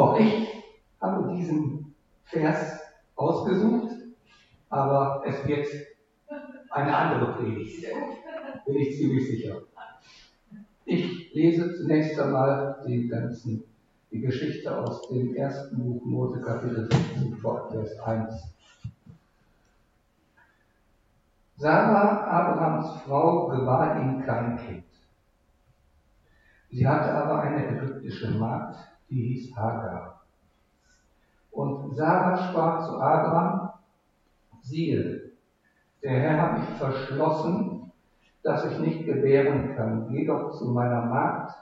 Auch ich habe diesen Vers ausgesucht, aber es wird eine andere Predigt. Bin ich ziemlich sicher. Ich lese zunächst einmal die ganzen, die Geschichte aus dem ersten Buch Mose Kapitel 16 vor Vers 1. Sarah, Abrahams Frau, gebar ihm kein Kind. Sie hatte aber eine ägyptische Magd, die hieß Hagar. Und Sarah sprach zu Abraham, siehe, der Herr hat mich verschlossen, dass ich nicht gebären kann. Geh doch zu meiner Magd,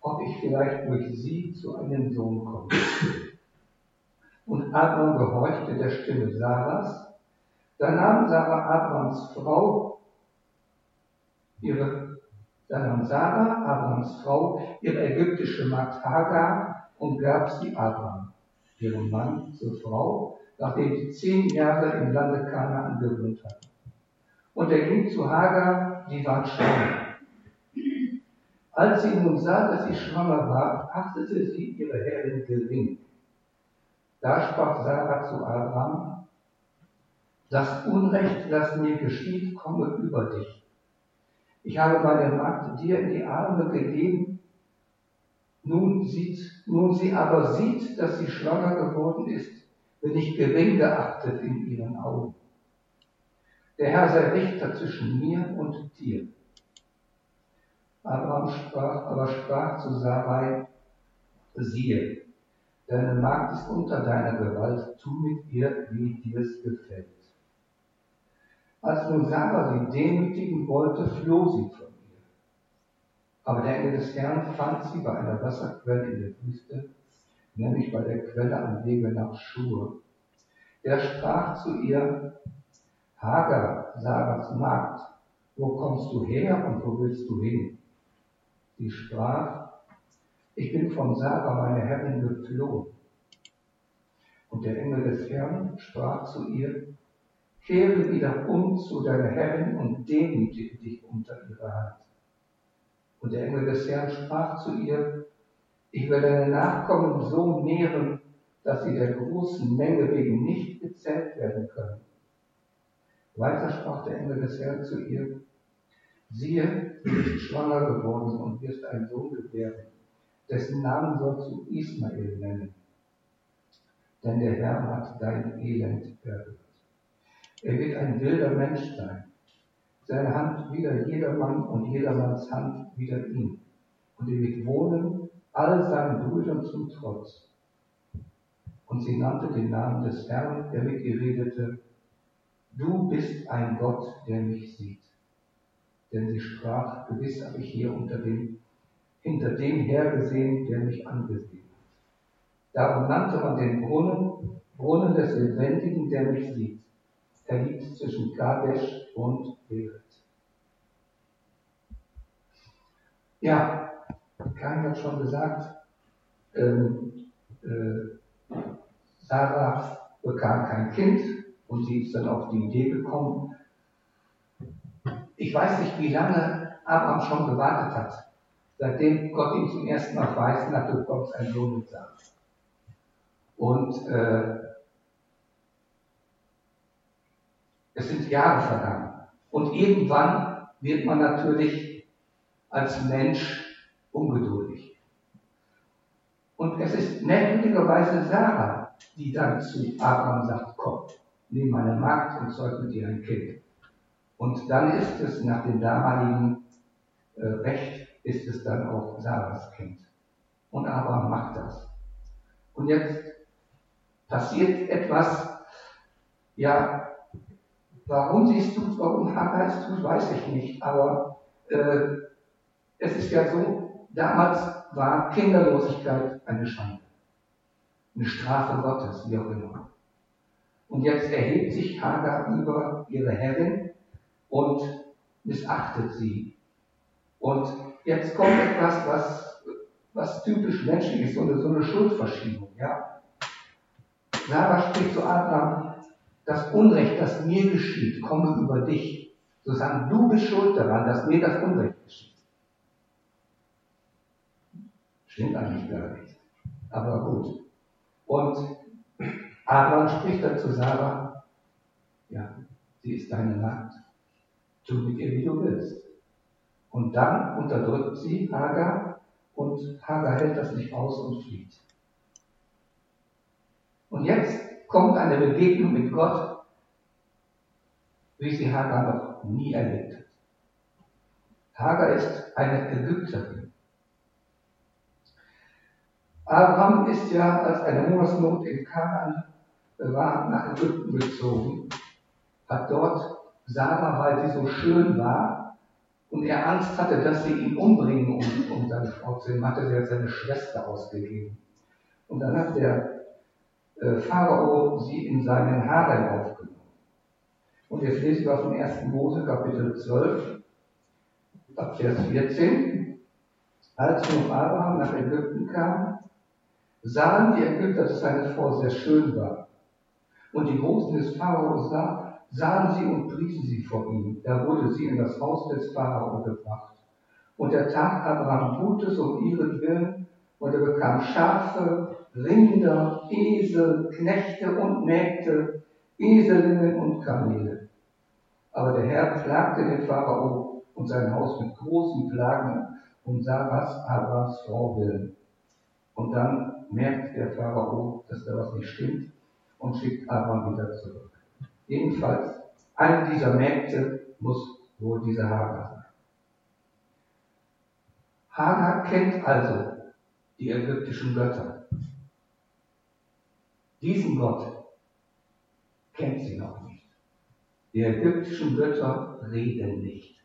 ob ich vielleicht durch sie zu einem Sohn komme. Und Abraham gehorchte der Stimme Sarahs. Da nahm Sarah Abrahams Frau ihre, da nahm Sarah, Abrahams Frau, ihre ägyptische Magd Hagar und gab sie Abraham, ihrem Mann, zur Frau, nachdem sie zehn Jahre im Lande Kanaan gewohnt hatten. Und er ging zu Hagar, die war schwanger. Als sie nun sah, dass sie schwanger war, achtete sie ihre Herrin gering. Da sprach Sarah zu Abraham, das Unrecht, das mir geschieht, komme über dich. Ich habe meine Magd dir in die Arme gegeben, nun, sieht, nun sie aber sieht, dass sie schwanger geworden ist, bin ich gering geachtet in ihren Augen. Der Herr sei Richter zwischen mir und dir. Abraham sprach, aber sprach zu Sarai, siehe, deine Magd ist unter deiner Gewalt, tu mit ihr, wie dir's gefällt. Als nun Sarah sie demütigen wollte, floh sie von ihr. Aber der Engel des Herrn fand sie bei einer Wasserquelle in der Wüste, nämlich bei der Quelle am Wege nach Schur. Er sprach zu ihr, Hagar, Sarahs Magd, wo kommst du her und wo willst du hin? Sie sprach, ich bin von Sarah, meine Herrin, geflohen. Und der Engel des Herrn sprach zu ihr, kehre wieder um zu deiner Herrin und demütige dich unter ihrer Hand. Und der Engel des Herrn sprach zu ihr, ich werde deine Nachkommen so mehren, dass sie der großen Menge wegen nicht gezählt werden können. Weiter sprach der Engel des Herrn zu ihr, siehe, du bist schwanger geworden und wirst einen Sohn gebären, dessen Namen sollst du Ismael nennen. Denn der Herr hat dein Elend erhört. Er wird ein wilder Mensch sein. Seine Hand wieder jedermann und jedermanns Hand wieder ihm. Und er wird wohnen, all seinen Brüdern zum Trotz. Und sie nannte den Namen des Herrn, der mit ihr redete, Du bist ein Gott, der mich sieht. Denn sie sprach, gewiss habe ich hier unter dem, hinter dem hergesehen, der mich angesehen hat. Darum nannte man den Brunnen, Brunnen des Lebendigen, der mich sieht. Er liegt zwischen Kadesh und Beret. Ja, Kain hat schon gesagt, ähm, äh, Sarah bekam kein Kind und sie ist dann auf die Idee gekommen. Ich weiß nicht, wie lange Abraham schon gewartet hat, seitdem Gott ihm zum ersten Mal verheißen hat, du bekommst einen Sohn mit Sarah. Und äh, es sind Jahre vergangen. Und irgendwann wird man natürlich als Mensch ungeduldig. Und es ist merkwürdigerweise Sarah, die dann zu Abraham sagt, komm, nimm meine Magd und zeug mit ihr ein Kind. Und dann ist es nach dem damaligen äh, Recht, ist es dann auch Sarahs Kind. Und Abraham macht das. Und jetzt passiert etwas, ja, warum sie es tut, warum Hagar es tut, weiß ich nicht, aber äh, es ist ja so, damals war Kinderlosigkeit eine Schande. Eine Strafe Gottes, wie auch immer. Und jetzt erhebt sich Hagar über ihre Herrin und missachtet sie. Und jetzt kommt etwas, was, was typisch menschlich ist, so eine, so eine Schuldverschiebung. Ja? Sarah spricht zu Abraham, das Unrecht, das mir geschieht, komme über dich. So sagen, du bist schuld daran, dass mir das Unrecht geschieht. Stimmt eigentlich gar nicht. Aber gut. Und Abraham spricht dann zu Sarah, ja, sie ist deine Magd. Tu mit ihr, wie du willst. Und dann unterdrückt sie Hagar und Hagar hält das nicht aus und flieht. Und jetzt kommt eine Begegnung mit Gott, wie sie Hagar noch nie erlebt hat. Hagar ist eine Ägypterin. Abraham ist ja, als eine Hungersnot in Kanaan war, nach Ägypten gezogen, hat dort Sarah, weil sie so schön war und er Angst hatte, dass sie ihn umbringen, um, um seine Frau zu nehmen, hatte er seine Schwester ausgegeben. Und dann hat der äh, Pharao sie in seinen Harem aufgenommen. Und jetzt lesen wir dem 1. Mose, Kapitel 12, ab Vers 14. Als nun Abraham nach Ägypten kam, sahen die Ägypter, dass seine Frau sehr schön war. Und die Großen des Pharao sah, sahen sie und priesen sie vor ihm. Da wurde sie in das Haus des Pharao gebracht. Und er tat Abraham Gutes um ihren Willen, und er bekam Schafe, Rinder, Esel, Knechte und Mägde, Eselinnen und Kamele. Aber der Herr plagte den Pharao und sein Haus mit großen Plagen um Sarahs, Abrahams Frau willen. Und dann merkt der Pharao, dass da was nicht stimmt und schickt Abraham wieder zurück. Jedenfalls, eine dieser Mägde muss wohl diese Hagar sein. Hagar kennt also die ägyptischen Götter. Diesen Gott kennt sie noch nicht. Die ägyptischen Götter reden nicht.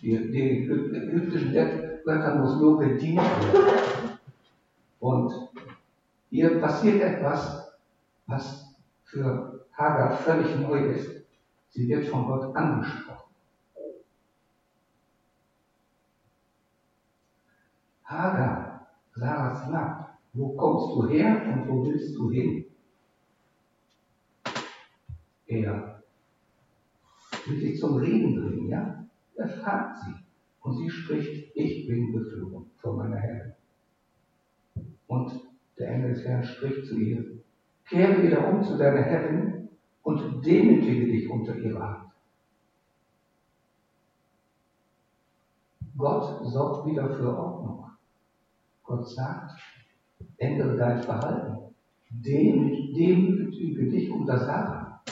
Die, die ägyptischen Götter muss nur bedient werden. Und hier passiert etwas, was für Hagar völlig neu ist. Sie wird von Gott angesprochen. Hagar, Sarahs Magd, wo kommst du her und wo willst du hin? Er will sie zum Reden bringen, ja? Er fragt sie. Und sie spricht, ich bin geflohen von meiner Herrin. Und der Engel des Herrn spricht zu ihr, kehre wieder um zu deiner Herrin und demütige dich unter ihrer Hand. Gott sorgt wieder für Ordnung. Gott sagt, ändere dein Verhalten. Demütige dich unter Sarah.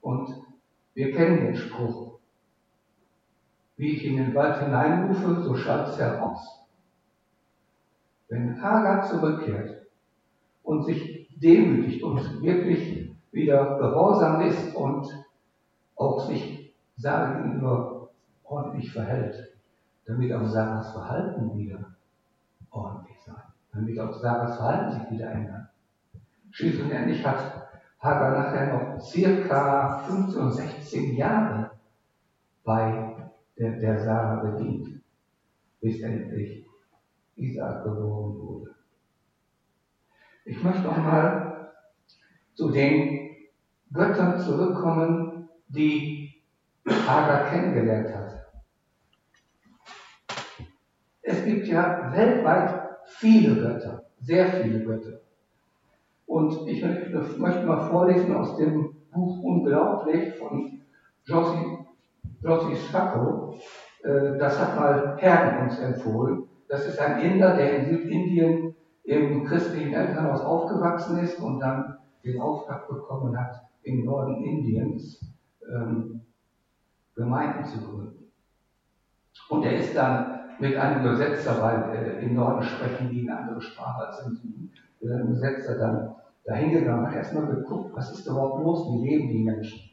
Und wir kennen den Spruch, wie ich in den Wald hineinrufe, so schallt es heraus. Wenn Hagar zurückkehrt und sich demütigt und wirklich wieder gehorsam ist und auch sich Sarah gegenüber ordentlich verhält, damit auch Sarahs Verhalten wieder ordentlich sein, damit auch Sarahs Verhalten sich wieder ändert. Schließlich hat Hagar nachher noch circa 15, 16 Jahre bei der, der Sarah bedient, bis endlich Isaak geboren wurde. Ich möchte noch mal zu den Göttern zurückkommen, die Hagar kennengelernt hat. Es gibt ja weltweit viele Götter, sehr viele Götter. Und ich möchte mal vorlesen aus dem Buch Unglaublich von Josie, Schacko. Äh, das hat mal Herren uns empfohlen. Das ist ein Inder, der in Südindien im christlichen Elternhaus aufgewachsen ist und dann den Auftrag bekommen hat, im Norden Indiens ähm, Gemeinden zu gründen. Und er ist dann mit einem Übersetzer, weil äh, im Norden sprechen die eine andere Sprache als im Süden, mit einem Übersetzer dann dahin gegangen, hat erstmal geguckt, was ist überhaupt los, wie leben die Menschen.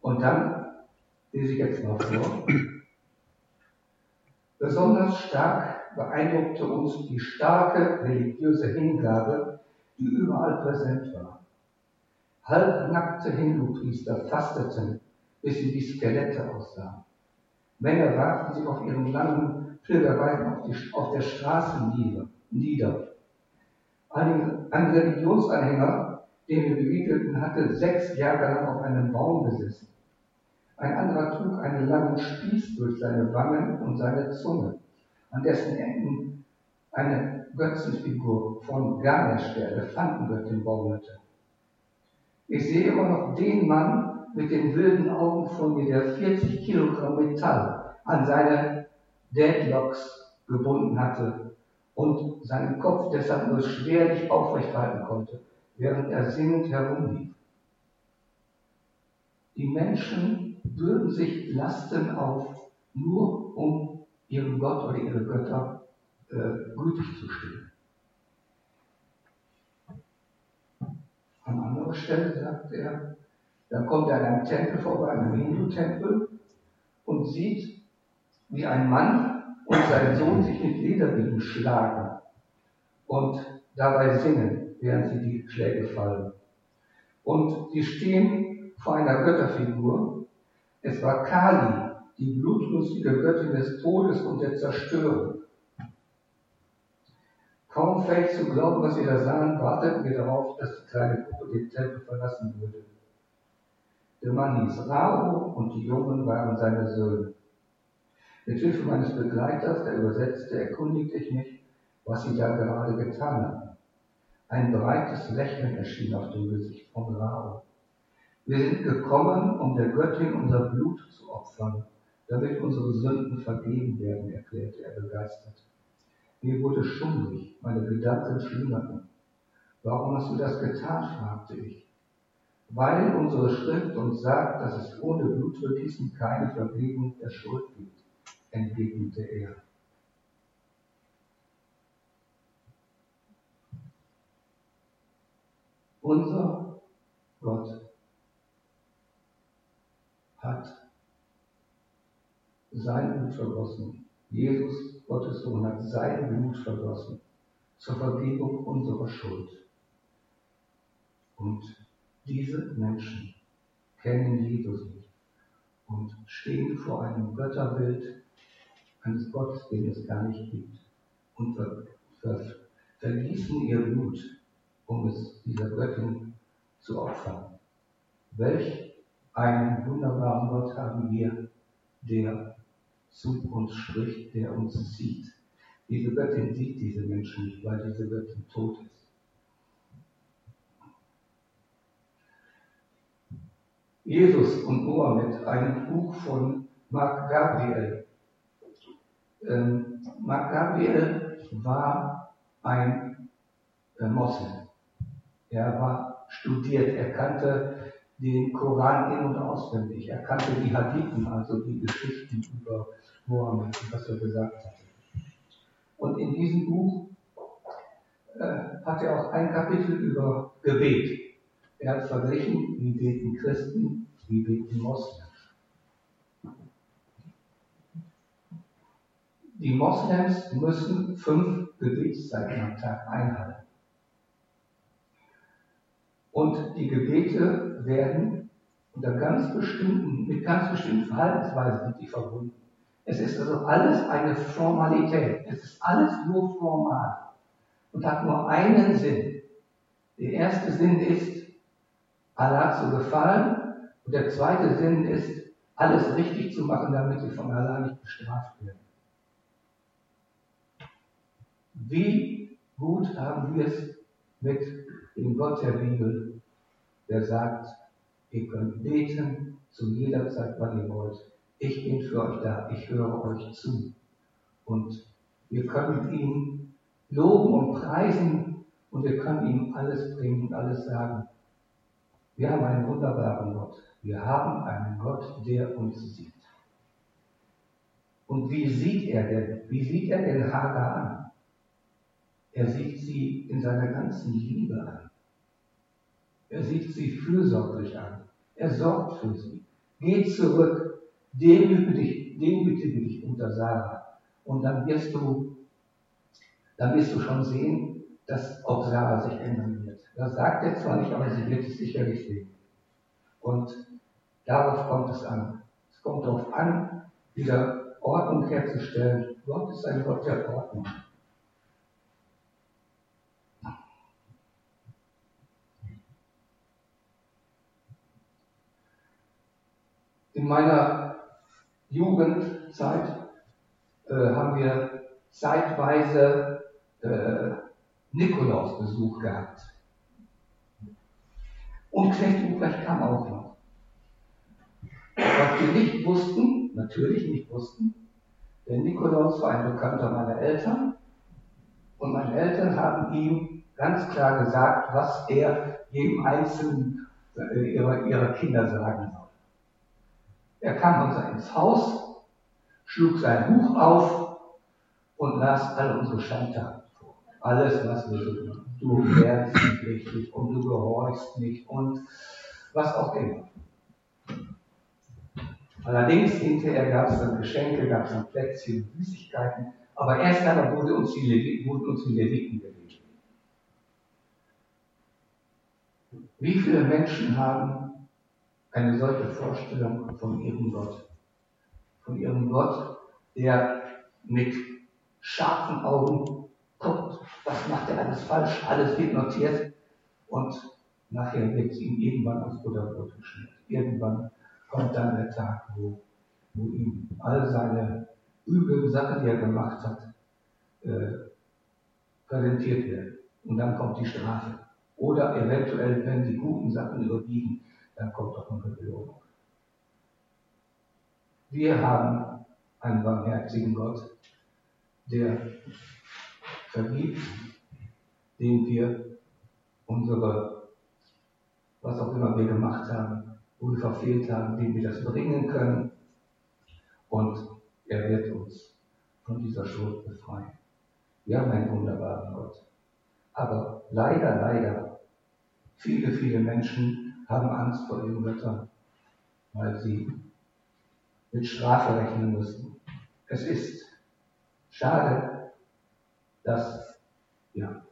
Und dann lese ich jetzt mal vor. Besonders stark beeindruckte uns die starke religiöse Hingabe, die überall präsent war. Halbnackte Hindu-Priester fasteten, bis sie wie Skelette aussahen. Männer warfen sich auf ihren langen Pilgerweiten auf, auf der Straße nieder. Ein, ein Religionsanhänger, den wir begegneten, hatte sechs Jahre lang auf einem Baum gesessen. Ein anderer trug einen langen Spieß durch seine Wangen und seine Zunge, an dessen Enden eine Götzenfigur von Ganesh, der Elefantengöttin, baumelte. Ich sehe immer noch den Mann mit den wilden Augen von mir, der 40 Kilogramm Metall an seine Deadlocks gebunden hatte und seinen Kopf deshalb nur schwerlich aufrecht halten konnte, während er singend herumlief. Die Menschen bürden sich Lasten auf, nur um ihrem Gott oder ihre Götter äh, gütig zu stehen. An anderer Stelle sagt er, dann kommt er an einem Tempel vorbei, einem Hindu-Tempel, und sieht, wie ein Mann und sein Sohn sich mit Lederbieben schlagen und dabei singen, während sie die Schläge fallen. Und sie stehen vor einer Götterfigur. Es war Kali, die blutlustige Göttin des Todes und der Zerstörung. Kaum fähig zu glauben, was wir da sahen, warteten wir darauf, dass die kleine Gruppe den Tempel verlassen würde. Der Mann hieß Rao und die Jungen waren seine Söhne. Mit Hilfe meines Begleiters, der übersetzte, erkundigte ich mich, was sie da gerade getan hatten. Ein breites Lächeln erschien auf dem Gesicht von Rao. Wir sind gekommen, um der Göttin unser Blut zu opfern, damit unsere Sünden vergeben werden, erklärte er begeistert. Mir wurde schummrig, meine Gedanken schlimmerten. Warum hast du das getan? fragte ich. Weil unsere Schrift uns sagt, dass es ohne Blutvergießen keine Vergebung der Schuld gibt, entgegnete er. Unser Gott hat sein Blut vergossen. Jesus, Gottes Sohn, hat sein Blut vergossen zur Vergebung unserer Schuld. Und diese Menschen kennen Jesus nicht und stehen vor einem Götterbild eines Gottes, den es gar nicht gibt, und ver ver vergießen ihr Blut, um es dieser Göttin zu opfern. Welch einen wunderbaren Gott haben wir, der zu uns spricht, der uns sieht. Diese Göttin sieht diese Menschen nicht, weil diese Göttin tot ist. Jesus und Mohammed, ein Buch von Marc Gabriel. Ähm, Marc Gabriel war ein äh, Moslem. Er war studiert, er kannte den Koran in- und auswendig. Er kannte die Hadithen, also die Geschichten über Mohammed, was er gesagt hat. Und in diesem Buch äh, hat er auch ein Kapitel über Gebet. Er hat verglichen, wie beten Christen, wie beten Moslems. Die Moslems müssen fünf Gebetszeiten am Tag einhalten. Und die Gebete werden unter ganz bestimmten, mit ganz bestimmten Verhaltensweisen sind die verbunden. Es ist also alles eine Formalität. Es ist alles nur formal und hat nur einen Sinn. Der erste Sinn ist, Allah zu gefallen und der zweite Sinn ist, alles richtig zu machen, damit sie von Allah nicht bestraft werden. Wie gut haben wir es mit dem Gott der Bibel, der sagt, ihr könnt beten zu jeder Zeit, wann ihr wollt. Ich bin für euch da, ich höre euch zu. Und wir können ihn loben und preisen und wir können ihm alles bringen und alles sagen. Wir haben einen wunderbaren Gott. Wir haben einen Gott, der uns sieht. Und wie sieht er denn? Wie sieht er denn Hagar an? Er sieht sie in seiner ganzen Liebe an. Er sieht sie fürsorglich an. Er sorgt für sie. Geh zurück, demütige dich, demütige dich unter Sarah. Und dann wirst du, dann wirst du schon sehen, dass auch Sarah sich ändern wird. Das sagt er zwar nicht, aber sie wird es sicherlich sehen. Und darauf kommt es an. Es kommt darauf an, wieder Ordnung herzustellen. Gott ist ein Gott der Ordnung. In meiner Jugendzeit äh, haben wir zeitweise äh, Nikolausbesuch gehabt. Und Knecht Ruprecht kam auch noch. Was wir nicht wussten, natürlich nicht wussten, der Nikolaus war ein Bekannter meiner Eltern und meine Eltern haben ihm ganz klar gesagt, was er jedem Einzelnen äh, ihrer, ihrer Kinder sagen soll. Er kam uns ins Haus, schlug sein Buch auf und las alle unsere Schandtaten vor. Alles, was wir so machen. Du lernst nicht richtig und du gehorchst nicht und was auch immer. Allerdings hinterher gab es dann Geschenke, gab es dann Plätzchen, Süßigkeiten, aber erst einmal wurde uns die, Levi wurden uns die Leviten gelegt. Wie viele Menschen haben eine solche Vorstellung von ihrem Gott? Von ihrem Gott, der mit scharfen Augen guckt, was macht er alles falsch, alles wird notiert und nachher wird es ihm irgendwann aufs Butterbrot geschmiert. Irgendwann kommt dann der Tag, wo, wo ihm all seine üblen Sachen, die er gemacht hat, äh, präsentiert werden. Und dann kommt die Strafe. Oder eventuell, wenn die guten Sachen überwiegen, dann kommt auch eine Belohnung. Wir haben einen barmherzigen Gott, der vergibt, dem wir unsere, was auch immer wir gemacht haben, wir verfehlt haben, dem wir das bringen können. Und er wird uns von dieser Schuld befreien. Wir haben einen wunderbaren Gott. Aber leider, leider, viele, viele Menschen haben Angst vor ihren Göttern, weil sie mit Strafe rechnen müssen. Es ist schade, dass ja,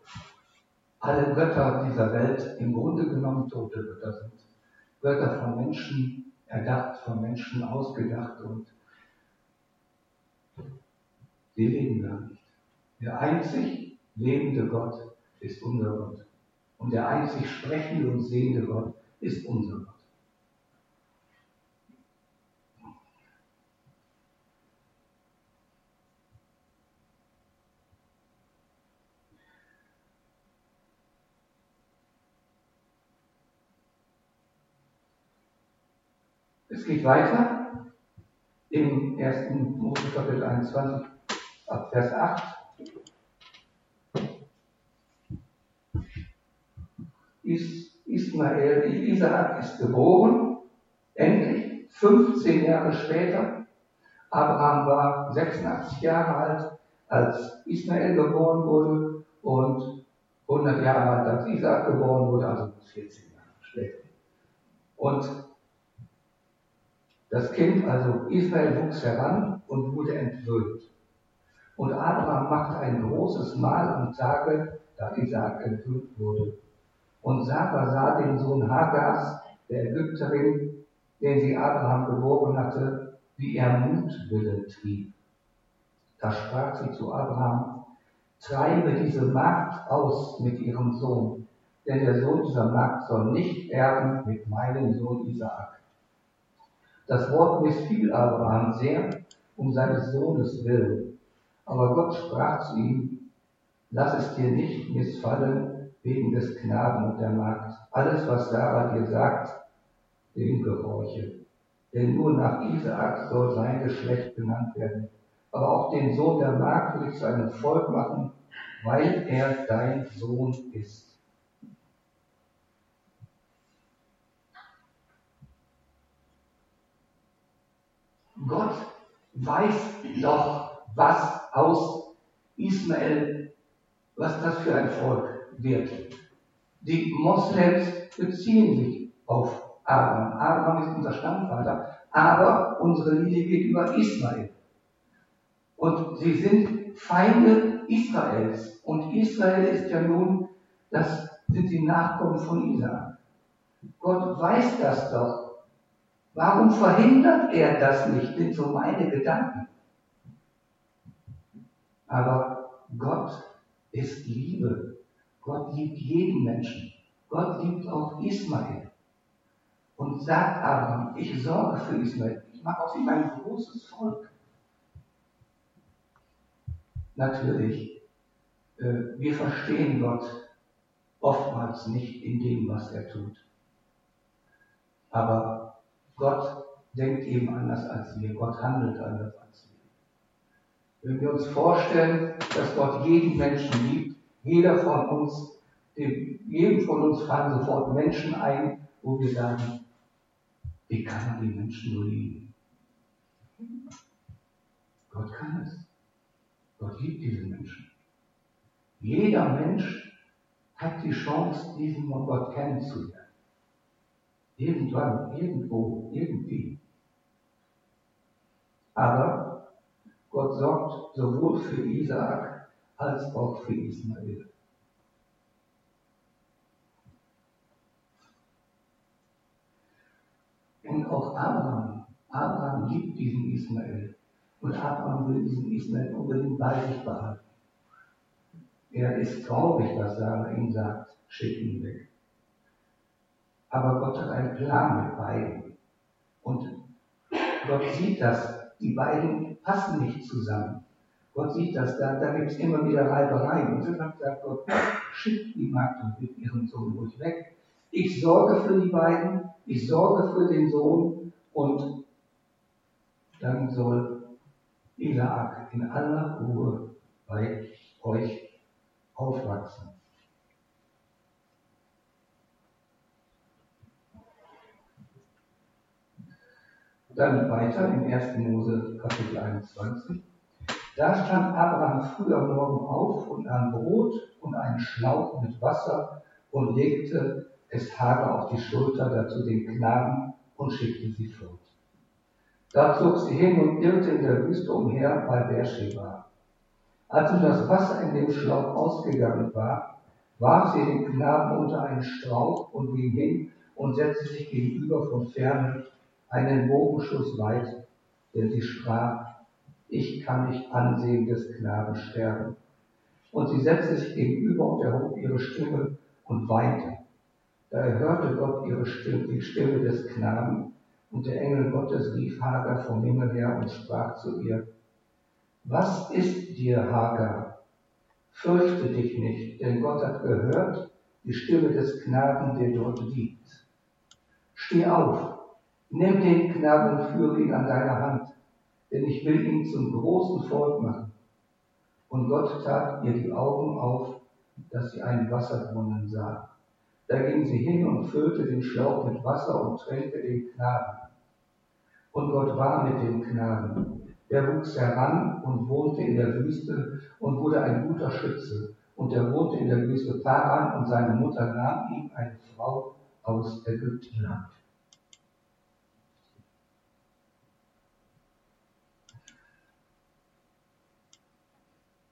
alle Götter dieser Welt im Grunde genommen tote Götter sind. Götter von Menschen erdacht, von Menschen ausgedacht und sie leben gar nicht. Der einzig lebende Gott ist unser Gott. Und der einzig sprechende und sehende Gott ist unser Gott. Es geht weiter im 1. Mose Kapitel 21 ab Vers 8. Ismael, Isaak ist geboren, endlich, 15 Jahre später. Abraham war 86 Jahre alt, als Ismael geboren wurde und 100 Jahre alt, als Isaak geboren wurde, also 14 Jahre später. Und das Kind, also Ismael, wuchs heran und wurde entwöhnt. Und Abraham machte ein großes Mahl am Tage, da Isaak entwöhnt wurde. Und Sarah sah den Sohn Hagars, der Ägypterin, den sie Abraham geboren hatte, wie er Mutwillen trieb. Da sprach sie zu Abraham, treibe diese Magd aus mit ihrem Sohn, denn der Sohn dieser Magd soll nicht erben mit meinem Sohn Isaak. Das Wort missfiel Abraham sehr um seines Sohnes willen. Aber Gott sprach zu ihm, lass es dir nicht missfallen, wegen des Knaben und der Magd. Alles, was Sarah dir sagt, dem gehorche. Denn nur nach Isaak soll sein Geschlecht genannt werden. Aber auch den Sohn der Magd will ich zu einem Volk machen, weil er dein Sohn ist. Gott weiß doch, was aus Ismael, was das für ein Volk wird. Die Moslems beziehen sich auf Abraham. Abraham ist unser Stammvater, aber unsere Linie geht über Israel. Und sie sind Feinde Israels. Und Israel ist ja nun, das sind die Nachkommen von Isaak. Gott weiß das doch. Warum verhindert er das nicht? Sind so meine Gedanken. Aber Gott ist Liebe. Gott liebt jeden Menschen. Gott liebt auch Ismael. Und sagt Abraham, ich sorge für Ismael. Ich mache aus ihm ein großes Volk. Natürlich äh, wir verstehen Gott oftmals nicht in dem, was er tut. Aber Gott denkt eben anders als wir. Gott handelt anders als wir. Wenn wir uns vorstellen, dass Gott jeden Menschen liebt, jeder von uns, dem, jedem von uns fallen sofort Menschen ein, wo wir sagen, wie kann man die Menschen nur lieben? Gott kann es. Gott liebt diese Menschen. Jeder Mensch hat die Chance, diesen Gott kennenzulernen. Irgendwann, irgendwo, irgendwie. Aber Gott sorgt sowohl für Isaak als auch für Ismael. Und auch Abraham. Abraham liebt diesen Ismael. Und Abraham will diesen Ismael unbedingt bei sich behalten. Er ist traurig, was Sarah ihm sagt, schick ihn weg. Aber Gott hat einen Plan mit beiden. Und Gott sieht das, die beiden passen nicht zusammen. Gott sieht das, da, da gibt es immer wieder Reibereien. Und deshalb sagt Gott, schickt die Magd mit ihrem Sohn ruhig weg. Ich sorge für die beiden, ich sorge für den Sohn und dann soll Isaak in aller Ruhe bei euch aufwachsen. Dann weiter im 1. Mose Kapitel 21. Da stand Abraham früh am Morgen auf und nahm Brot und einen Schlauch mit Wasser und legte es Hager auf die Schulter, dazu den Knaben und schickte sie fort. Da zog sie hin und irrte in der Wüste umher bei Beersheba. Als nun das Wasser in dem Schlauch ausgegangen war, warf sie den Knaben unter einen Strauch und ging hin und setzte sich gegenüber von ferne einen Bogenschuss weit, denn sie sprach, ich kann nicht ansehen des Knaben sterben. Und sie setzte sich gegenüber und erhob ihre Stimme und weinte. Da erhörte Gott ihre Stimme, die Stimme des Knaben, und der Engel Gottes rief Hagar vom Himmel her und sprach zu ihr, was ist dir, Hagar? Fürchte dich nicht, denn Gott hat gehört die Stimme des Knaben, der dort liegt. Steh auf, nimm den Knaben und führe ihn an deiner Hand, denn ich will ihn zum großen Volk machen. Und Gott tat ihr die Augen auf, dass sie einen Wasserbrunnen sah. Da ging sie hin und füllte den Schlauch mit Wasser und tränkte den Knaben. Und Gott war mit dem Knaben. Er wuchs heran und wohnte in der Wüste und wurde ein guter Schütze. Und er wohnte in der Wüste Paran und seine Mutter nahm ihm eine Frau aus Ägyptenland.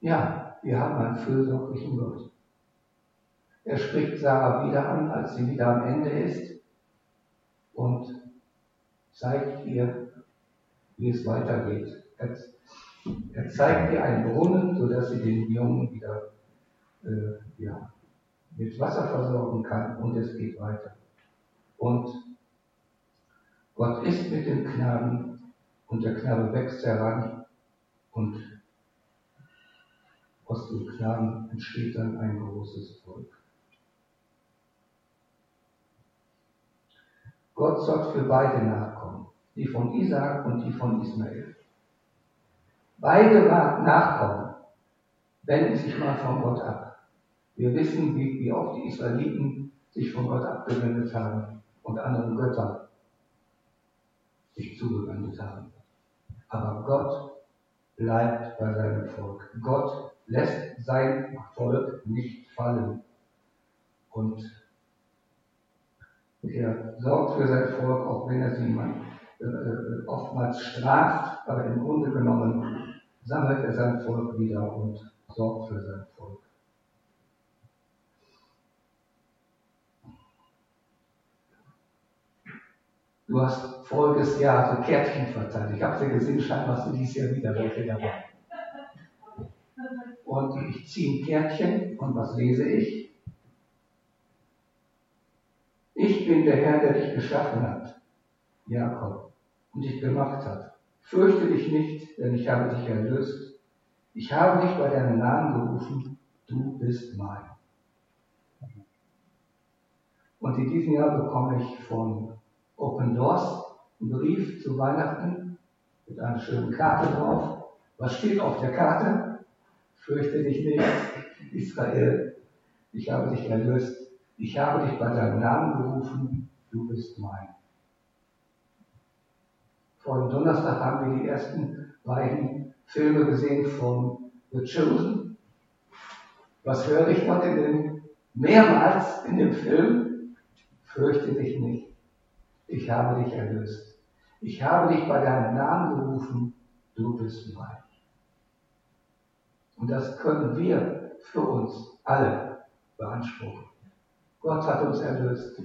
Ja, wir haben einen fürsorglichen Gott. Er spricht Sarah wieder an, als sie wieder am Ende ist und zeigt ihr, wie es weitergeht. Er, zeigt ihr einen Brunnen, sodass sie den Jungen wieder äh, ja, mit Wasser versorgen kann und es geht weiter. Und Gott ist mit dem Knaben und der Knabe wächst heran und aus dem Knaben entsteht dann ein großes Volk. Gott sorgt für beide Nachkommen, die von Isaak und die von Ismael. Beide Nachkommen wenden sich mal von Gott ab. Wir wissen, wie, wie oft die Israeliten sich von Gott abgewendet haben und anderen Göttern sich zugewendet haben. Aber Gott bleibt bei seinem Volk. Gott lässt sein Volk nicht fallen. Und er sorgt für sein Volk, auch wenn er sie mal, äh, oftmals straft, aber im Grunde genommen sammelt er sein Volk wieder und sorgt für sein Volk. Du hast voriges Jahr so Kärtchen verteilt. Ich habe sie gesehen, scheinbar hast du dieses Jahr wieder welche dabei. Und ich ziehe ein Kärtchen und was lese ich? Ich bin der Herr, der dich geschaffen hat, Jakob, und dich gemacht hat. Fürchte dich nicht, denn ich habe dich erlöst. Ich habe dich bei deinem Namen gerufen. du bist mein. Und in diesem Jahr bekomme ich von Open Doors einen Brief zu Weihnachten mit einer schönen Karte drauf. Was steht auf der Karte? Fürchte dich nicht, Israel, ich habe dich erlöst, ich habe dich bei deinem Namen gerufen, du bist mein. Vor Donnerstag haben wir die ersten beiden Filme gesehen von The Chosen. Was höre ich dort in dem, mehrmals in dem Film? Fürchte dich nicht. Ich habe dich erlöst. Ich habe dich bei deinem Namen gerufen. Du bist mein. Und das können wir für uns alle beanspruchen. Gott hat uns erlöst.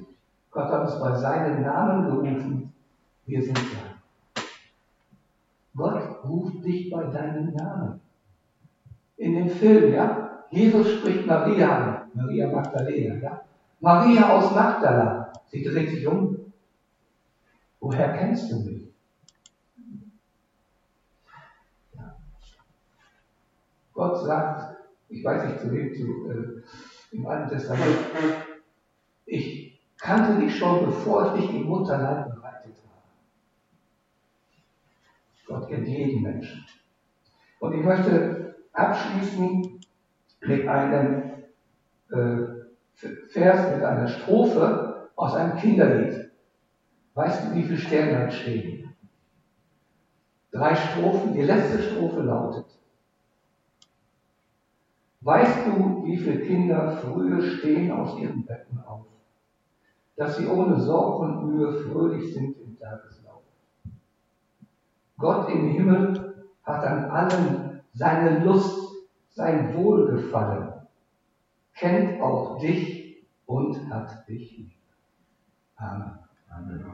Gott hat uns bei seinem Namen gerufen. Wir sind sein. Gott ruft dich bei deinem Namen. In dem Film, ja, Jesus spricht Maria an, Maria Magdalena, ja. Maria aus Magdala, sie dreht sich um. Woher kennst du mich? Gott sagt, ich weiß nicht zu wem, zu, äh, im Alten Testament, ich kannte dich schon, bevor ich dich im Mutterleib bereitet habe. Gott kennt jeden Menschen. Und ich möchte abschließen mit einem äh, Vers, mit einer Strophe aus einem Kinderlied. Weißt du, wie viele Sterne da stehen? Drei Strophen. Die letzte Strophe lautet, Weißt du, wie viele Kinder früher stehen aus ihren Betten auf, dass sie ohne Sorg und Mühe fröhlich sind im Tageslauf? Gott im Himmel hat an allen seine Lust, sein Wohlgefallen, kennt auch dich und hat dich lieb. Amen. Amen.